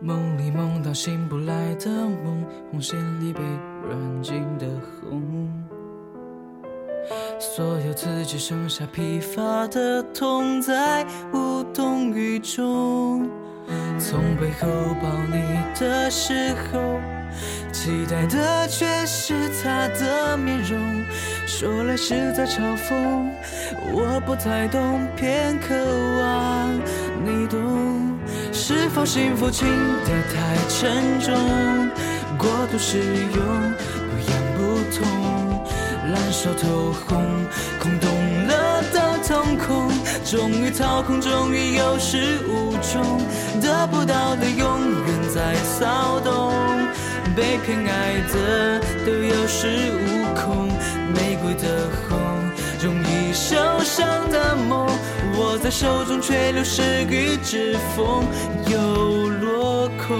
梦里梦到醒不来的梦，红线里被软禁的红。所有自己剩下疲乏的痛，在无动于衷。从背后抱你的时候，期待的却是他的面容。说来是在嘲讽，我不太懂，偏渴望你懂。是否幸福轻得太沉重，过度使用不痒不痛，烂熟透红，空洞了的瞳孔，终于掏空，终于有始无终，得不到的永远在骚动，被偏爱的都有恃无恐，玫瑰的红，在手中，却流失于指缝，又落空。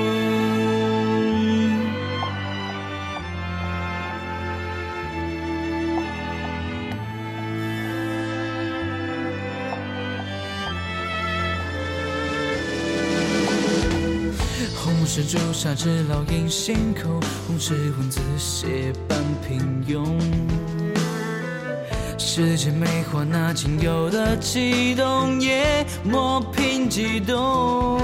红是朱砂痣烙印心口，红是文字写般平庸。世间美化那仅有的悸动，也磨平激动。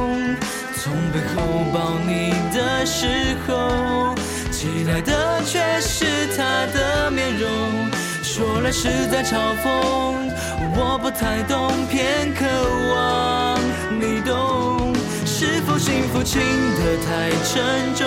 从背后抱你的时候，期待的却是他的面容。说来是在嘲讽，我不太懂，偏渴望你懂。是否幸福轻得太沉重，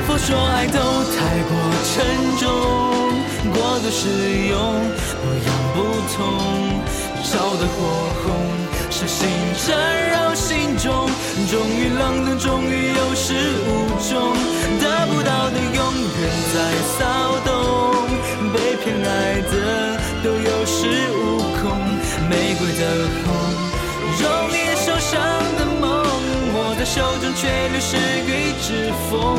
是否说爱都太过沉重，过度使用不痒不痛，烧得火红，伤心缠绕心中，终于冷冻，终于有始无终，得不到的永远在骚动，被偏爱的都有恃无恐，玫瑰的红，容易受伤的梦。握在手中却流失于指缝，